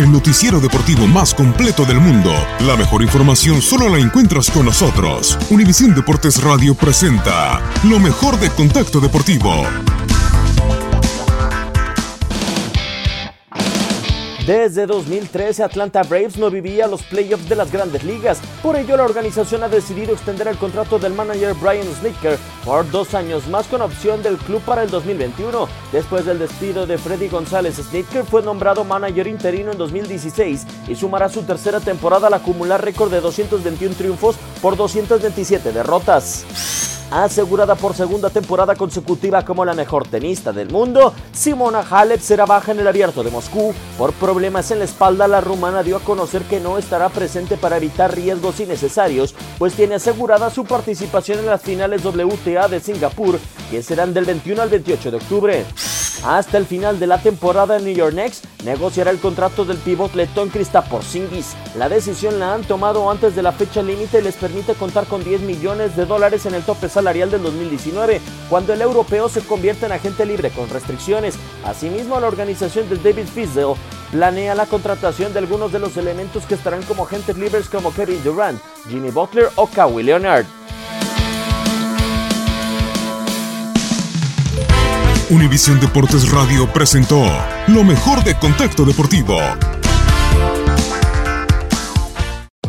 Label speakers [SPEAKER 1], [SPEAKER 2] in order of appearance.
[SPEAKER 1] El noticiero deportivo más completo del mundo. La mejor información solo la encuentras con nosotros. Univisión Deportes Radio presenta lo mejor de Contacto Deportivo.
[SPEAKER 2] Desde 2013, Atlanta Braves no vivía los playoffs de las grandes ligas. Por ello, la organización ha decidido extender el contrato del manager Brian Snitker por dos años más con opción del club para el 2021. Después del despido de Freddy González, Snitker fue nombrado manager interino en 2016 y sumará su tercera temporada al acumular récord de 221 triunfos por 227 derrotas asegurada por segunda temporada consecutiva como la mejor tenista del mundo, Simona Halep será baja en el abierto de Moscú. Por problemas en la espalda, la rumana dio a conocer que no estará presente para evitar riesgos innecesarios, pues tiene asegurada su participación en las finales WTA de Singapur, que serán del 21 al 28 de octubre. Hasta el final de la temporada en New York Knicks negociará el contrato del pivot letón Krista Porzingis. La decisión la han tomado antes de la fecha límite y les permite contar con 10 millones de dólares en el tope salarial del 2019, cuando el europeo se convierte en agente libre con restricciones. Asimismo, la organización de David Fizdale planea la contratación de algunos de los elementos que estarán como agentes libres como Kevin Durant, Jimmy Butler o Kawhi Leonard.
[SPEAKER 1] Univisión Deportes Radio presentó lo mejor de Contacto Deportivo.